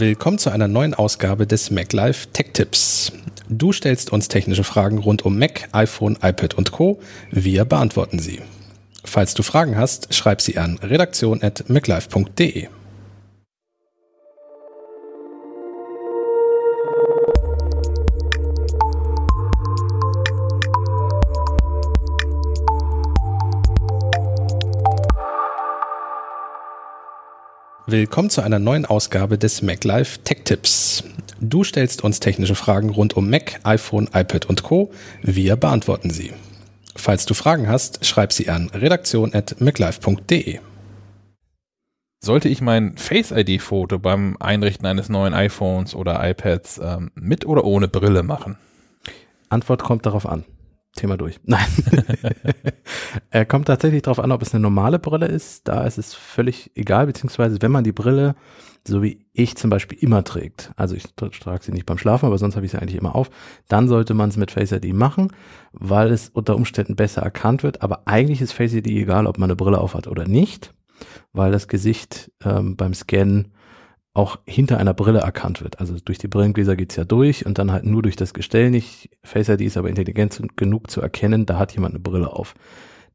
Willkommen zu einer neuen Ausgabe des MacLife Tech Tips. Du stellst uns technische Fragen rund um Mac, iPhone, iPad und Co. Wir beantworten sie. Falls du Fragen hast, schreib sie an redaktion.maclife.de. Willkommen zu einer neuen Ausgabe des MacLife Tech Tips. Du stellst uns technische Fragen rund um Mac, iPhone, iPad und Co. Wir beantworten sie. Falls du Fragen hast, schreib sie an redaktion.maclife.de. Sollte ich mein Face-ID-Foto beim Einrichten eines neuen iPhones oder iPads ähm, mit oder ohne Brille machen? Antwort kommt darauf an. Thema durch. Nein. er kommt tatsächlich darauf an, ob es eine normale Brille ist. Da ist es völlig egal, beziehungsweise wenn man die Brille, so wie ich zum Beispiel immer trägt, also ich trage sie nicht beim Schlafen, aber sonst habe ich sie eigentlich immer auf, dann sollte man es mit Face ID machen, weil es unter Umständen besser erkannt wird. Aber eigentlich ist Face ID egal, ob man eine Brille auf hat oder nicht, weil das Gesicht ähm, beim Scannen auch hinter einer Brille erkannt wird. Also durch die Brillengläser geht's ja durch und dann halt nur durch das Gestell nicht. Face ID ist aber intelligent genug zu erkennen, da hat jemand eine Brille auf.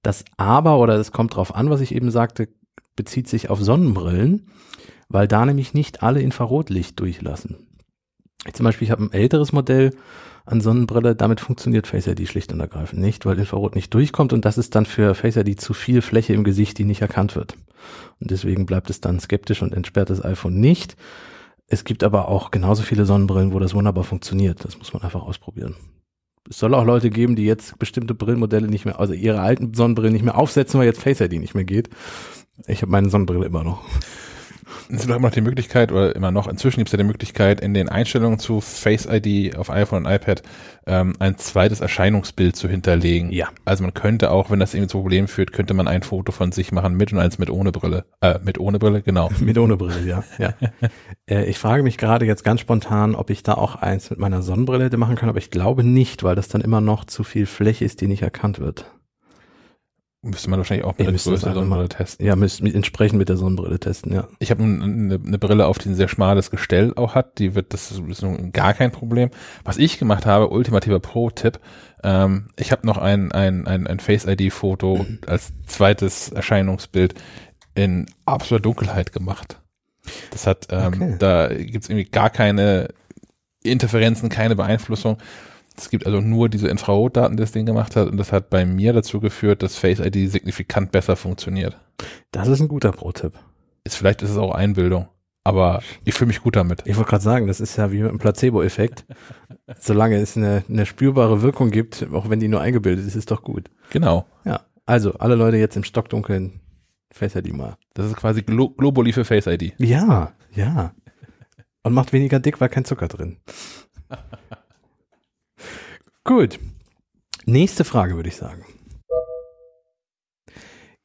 Das aber, oder es kommt drauf an, was ich eben sagte, bezieht sich auf Sonnenbrillen, weil da nämlich nicht alle Infrarotlicht durchlassen. Zum Beispiel, ich habe ein älteres Modell an Sonnenbrille, damit funktioniert Face ID schlicht und ergreifend nicht, weil Infrarot nicht durchkommt und das ist dann für Face ID zu viel Fläche im Gesicht, die nicht erkannt wird. Und deswegen bleibt es dann skeptisch und entsperrt das iPhone nicht. Es gibt aber auch genauso viele Sonnenbrillen, wo das wunderbar funktioniert. Das muss man einfach ausprobieren. Es soll auch Leute geben, die jetzt bestimmte Brillenmodelle nicht mehr, also ihre alten Sonnenbrillen nicht mehr aufsetzen, weil jetzt Face ID nicht mehr geht. Ich habe meine Sonnenbrille immer noch. Es gibt immer noch die Möglichkeit, oder immer noch, inzwischen gibt es ja die Möglichkeit, in den Einstellungen zu Face ID auf iPhone und iPad ähm, ein zweites Erscheinungsbild zu hinterlegen. Ja. Also man könnte auch, wenn das irgendwie zu Problemen führt, könnte man ein Foto von sich machen mit und eins mit ohne Brille. Äh, mit ohne Brille, genau. mit ohne Brille, ja. ja. äh, ich frage mich gerade jetzt ganz spontan, ob ich da auch eins mit meiner Sonnenbrille hätte machen können, aber ich glaube nicht, weil das dann immer noch zu viel Fläche ist, die nicht erkannt wird. Müsste man wahrscheinlich auch mit der Sonnenbrille testen. Ja, müsst, entsprechend mit der Sonnenbrille testen, ja. Ich habe eine, eine Brille auf, die ein sehr schmales Gestell auch hat. Die wird, das ist gar kein Problem. Was ich gemacht habe, ultimativer Pro-Tipp, ähm, ich habe noch ein, ein, ein, ein Face-ID-Foto als zweites Erscheinungsbild in absoluter Dunkelheit gemacht. Das hat, ähm, okay. da gibt's irgendwie gar keine Interferenzen, keine Beeinflussung. Es gibt also nur diese Infrarotdaten, die das Ding gemacht hat und das hat bei mir dazu geführt, dass Face ID signifikant besser funktioniert. Das ist ein guter Pro-Tipp. Ist, vielleicht ist es auch Einbildung, aber ich fühle mich gut damit. Ich wollte gerade sagen, das ist ja wie mit einem Placebo-Effekt. Solange es eine, eine spürbare Wirkung gibt, auch wenn die nur eingebildet ist, ist doch gut. Genau. Ja, also alle Leute jetzt im Stockdunkeln Face ID mal. Das ist quasi Glo Globuli für Face ID. Ja, ja. Und macht weniger dick, weil kein Zucker drin. Gut. Nächste Frage würde ich sagen.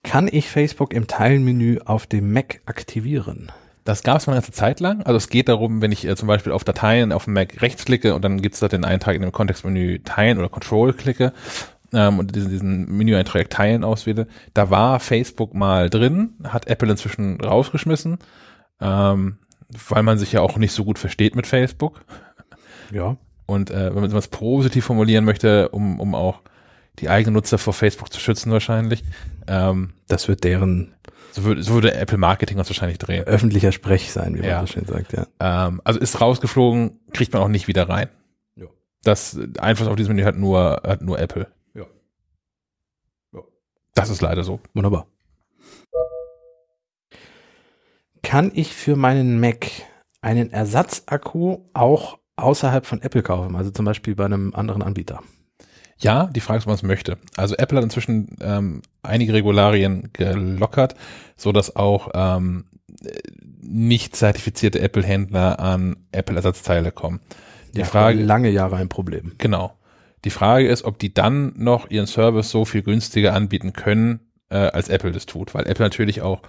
Kann ich Facebook im Teilenmenü auf dem Mac aktivieren? Das gab es mal eine ganze Zeit lang. Also es geht darum, wenn ich äh, zum Beispiel auf Dateien auf dem Mac rechts klicke und dann gibt es da den Eintrag in dem Kontextmenü Teilen oder Control klicke ähm, und diesen, diesen Menüeintrag Teilen auswähle. Da war Facebook mal drin, hat Apple inzwischen rausgeschmissen, ähm, weil man sich ja auch nicht so gut versteht mit Facebook. Ja. Und äh, wenn man es positiv formulieren möchte, um, um auch die eigenen Nutzer vor Facebook zu schützen wahrscheinlich. Ähm, das wird deren so würde, so würde Apple Marketing uns wahrscheinlich drehen. Öffentlicher Sprech sein, wie man ja. so schön sagt, ja. Ähm, also ist rausgeflogen, kriegt man auch nicht wieder rein. Ja. Das Einfluss auf dieses Menü hat nur, hat nur Apple. Ja. ja. Das ist leider so. Wunderbar. Kann ich für meinen Mac einen Ersatzakku auch außerhalb von Apple kaufen, also zum Beispiel bei einem anderen Anbieter? Ja, die Frage ist, ob man es möchte. Also Apple hat inzwischen ähm, einige Regularien gelockert, so dass auch ähm, nicht zertifizierte Apple-Händler an Apple-Ersatzteile kommen. Die ja, Frage lange Jahre ein Problem. Genau. Die Frage ist, ob die dann noch ihren Service so viel günstiger anbieten können, äh, als Apple das tut, weil Apple natürlich auch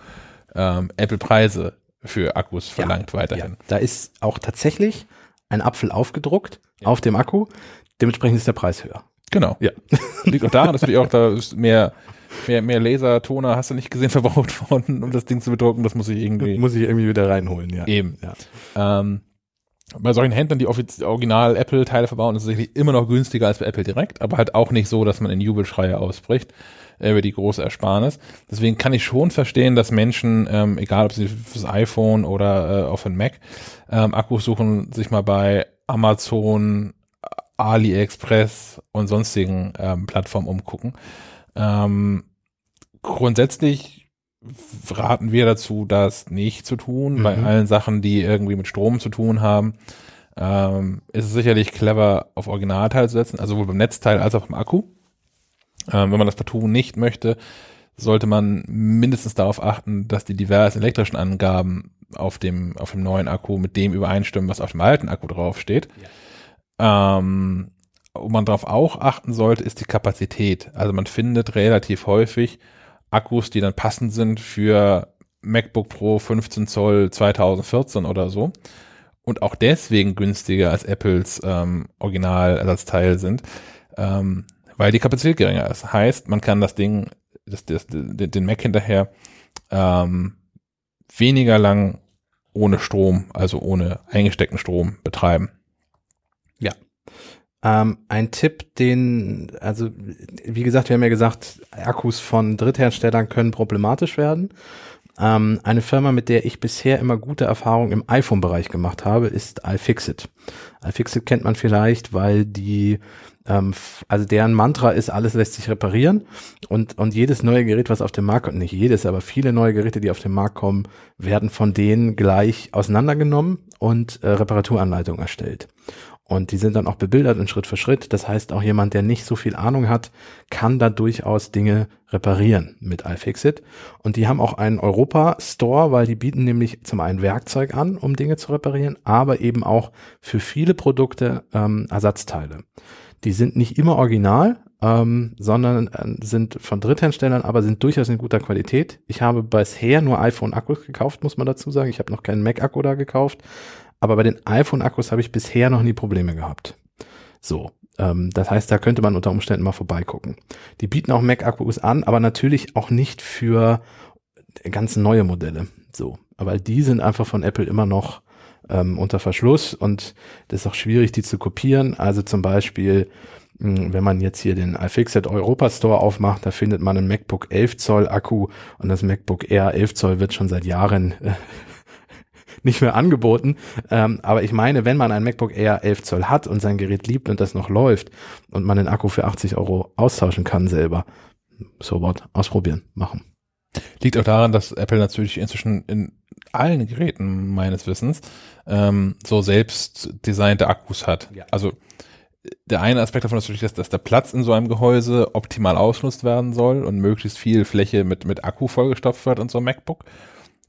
ähm, Apple-Preise für Akkus verlangt ja, weiterhin. Ja. Da ist auch tatsächlich ein Apfel aufgedruckt ja. auf dem Akku. Dementsprechend ist der Preis höher. Genau. Ja. Liegt auch daran, dass natürlich auch da ist mehr mehr, mehr Lasertoner hast du nicht gesehen verbraucht worden, um das Ding zu bedrucken. Das muss ich irgendwie. Muss ich irgendwie wieder reinholen, ja. Eben. Ja. Ähm, bei solchen Händlern, die original Apple-Teile verbauen, ist es sicherlich immer noch günstiger als bei Apple direkt, aber halt auch nicht so, dass man in Jubelschreie ausbricht äh, über die große Ersparnis. Deswegen kann ich schon verstehen, dass Menschen, ähm, egal ob sie fürs iPhone oder äh, auf den Mac, ähm, Akkus suchen, sich mal bei Amazon, AliExpress und sonstigen ähm, Plattformen umgucken. Ähm, grundsätzlich raten wir dazu, das nicht zu tun. Bei Mhm. allen Sachen, die irgendwie mit Strom zu tun haben, ähm, ist es sicherlich clever, auf Originalteil zu setzen, also sowohl beim Netzteil als auch beim Akku. Ähm, wenn man das partout nicht möchte, sollte man mindestens darauf achten, dass die diversen elektrischen Angaben auf dem, auf dem neuen Akku mit dem übereinstimmen, was auf dem alten Akku draufsteht. Ähm, wo man darauf auch achten sollte, ist die Kapazität. Also man findet relativ häufig Akkus, die dann passend sind für MacBook Pro 15 Zoll 2014 oder so. Und auch deswegen günstiger als Apples ähm, Originalersatzteil sind, ähm, weil die Kapazität geringer ist. Heißt, man kann das Ding, das, das, den Mac hinterher ähm, weniger lang ohne Strom, also ohne eingesteckten Strom betreiben. Ähm, ein Tipp, den, also wie gesagt, wir haben ja gesagt, Akkus von Drittherstellern können problematisch werden. Ähm, eine Firma, mit der ich bisher immer gute Erfahrungen im iPhone-Bereich gemacht habe, ist iFixit. iFixit kennt man vielleicht, weil die, ähm, also deren Mantra ist, alles lässt sich reparieren und, und jedes neue Gerät, was auf den Markt kommt, nicht jedes, aber viele neue Geräte, die auf den Markt kommen, werden von denen gleich auseinandergenommen und äh, Reparaturanleitungen erstellt. Und die sind dann auch bebildert in Schritt für Schritt. Das heißt, auch jemand, der nicht so viel Ahnung hat, kann da durchaus Dinge reparieren mit iFixit. Und die haben auch einen Europa-Store, weil die bieten nämlich zum einen Werkzeug an, um Dinge zu reparieren, aber eben auch für viele Produkte ähm, Ersatzteile. Die sind nicht immer original, ähm, sondern äh, sind von Drittherstellern, aber sind durchaus in guter Qualität. Ich habe bisher nur iPhone-Akkus gekauft, muss man dazu sagen. Ich habe noch keinen Mac-Akku da gekauft. Aber bei den iPhone-Akkus habe ich bisher noch nie Probleme gehabt. So, ähm, das heißt, da könnte man unter Umständen mal vorbeigucken. Die bieten auch Mac-Akkus an, aber natürlich auch nicht für ganz neue Modelle. So, aber die sind einfach von Apple immer noch ähm, unter Verschluss und das ist auch schwierig, die zu kopieren. Also zum Beispiel, mh, wenn man jetzt hier den iFixit Europa Store aufmacht, da findet man einen MacBook 11 Zoll Akku und das MacBook Air 11 Zoll wird schon seit Jahren äh, nicht mehr angeboten. Ähm, aber ich meine, wenn man ein MacBook Air 11 Zoll hat und sein Gerät liebt und das noch läuft und man den Akku für 80 Euro austauschen kann selber, so what, ausprobieren, machen. Liegt auch daran, dass Apple natürlich inzwischen in allen Geräten meines Wissens ähm, so selbst designte Akkus hat. Ja. Also der eine Aspekt davon ist natürlich, dass, dass der Platz in so einem Gehäuse optimal ausgenutzt werden soll und möglichst viel Fläche mit, mit Akku vollgestopft wird in so einem MacBook.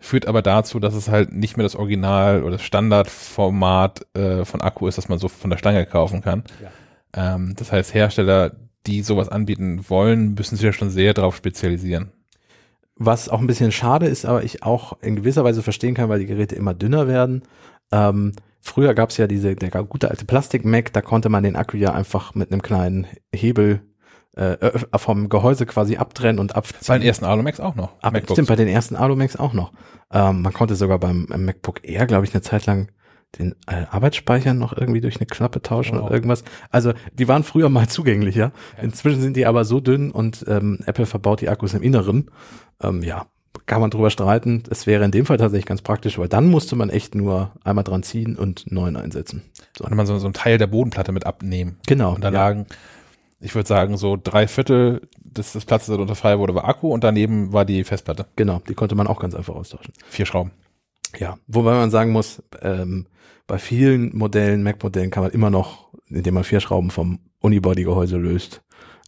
Führt aber dazu, dass es halt nicht mehr das Original oder das Standardformat äh, von Akku ist, das man so von der Stange kaufen kann. Ähm, das heißt, Hersteller, die sowas anbieten wollen, müssen sich ja schon sehr darauf spezialisieren. Was auch ein bisschen schade ist, aber ich auch in gewisser Weise verstehen kann, weil die Geräte immer dünner werden. Ähm, früher gab es ja diese, der gute alte Plastik-Mac, da konnte man den Akku ja einfach mit einem kleinen Hebel äh, vom Gehäuse quasi abtrennen und abziehen. Bei den ersten Alumax auch noch. MacBooks. stimmt, bei den ersten Alumacs auch noch. Ähm, man konnte sogar beim MacBook Air, glaube ich, eine Zeit lang den äh, Arbeitsspeicher noch irgendwie durch eine Klappe tauschen Wow. oder irgendwas. Also die waren früher mal zugänglicher. Inzwischen sind die aber so dünn und ähm, Apple verbaut die Akkus im Inneren. Ähm, ja, kann man drüber streiten. Es wäre in dem Fall tatsächlich ganz praktisch, weil dann musste man echt nur einmal dran ziehen und neuen einsetzen. So. Konnte man so, so einen Teil der Bodenplatte mit abnehmen. Genau. Und da ja. lagen, ich würde sagen, so drei Viertel des, des Platzes, der darunter frei wurde, war Akku und daneben war die Festplatte. Genau, die konnte man auch ganz einfach austauschen. Vier Schrauben. Ja, wobei man sagen muss, ähm, bei vielen Modellen, Mac-Modellen kann man immer noch, indem man vier Schrauben vom Unibody-Gehäuse löst,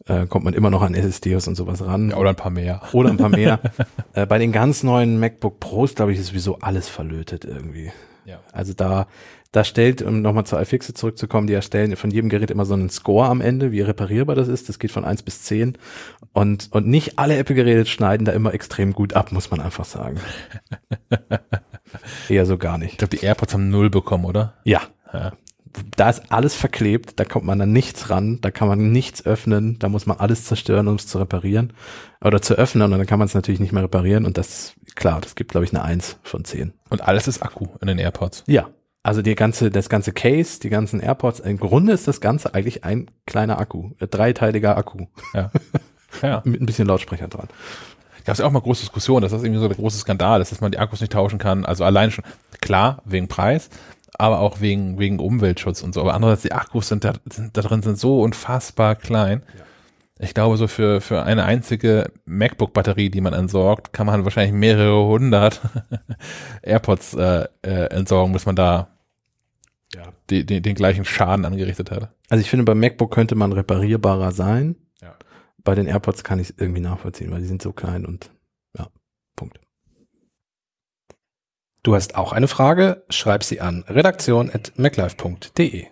äh, kommt man immer noch an SSDs und sowas ran. Ja, oder ein paar mehr. Oder ein paar mehr. äh, bei den ganz neuen MacBook Pros, glaube ich, ist sowieso alles verlötet irgendwie. Ja. Also da, da stellt, um nochmal zur iFixit zurückzukommen, die erstellen von jedem Gerät immer so einen Score am Ende, wie reparierbar das ist. Das geht von eins bis zehn Und, und nicht alle Apple-Geräte schneiden da immer extrem gut ab, muss man einfach sagen. Eher so gar Ich nicht. glaube, die AirPods haben null bekommen, oder? Ja. Ja. Da ist alles verklebt, da kommt man an nichts ran, da kann man nichts öffnen, da muss man alles zerstören, um es zu reparieren oder zu öffnen und dann kann man es natürlich nicht mehr reparieren und das, klar, das gibt glaube ich eine Eins von zehn. Und alles ist Akku in den AirPods. Ja, also die ganze, das ganze Case, die ganzen AirPods, im Grunde ist das Ganze eigentlich ein kleiner Akku, ein dreiteiliger Akku. Ja. ja. Mit ein bisschen Lautsprecher dran. gab es ja auch mal große Diskussionen, dass das irgendwie so der große Skandal ist, dass man die Akkus nicht tauschen kann. Also allein schon, klar, wegen Preis, aber auch wegen, wegen Umweltschutz und so. Aber andererseits, die Akkus sind da, sind, da drin sind so unfassbar klein. Ja. Ich glaube, so für, für eine einzige MacBook-Batterie, die man entsorgt, kann man wahrscheinlich mehrere hundert AirPods äh, äh, entsorgen, bis man da ja. die, die, den gleichen Schaden angerichtet hat. Also ich finde, beim MacBook könnte man reparierbarer sein. Ja. Bei den AirPods kann ich es irgendwie nachvollziehen, weil die sind so klein und ja, Punkt. Du hast auch eine Frage? Schreib sie an redaktion.maclife.de.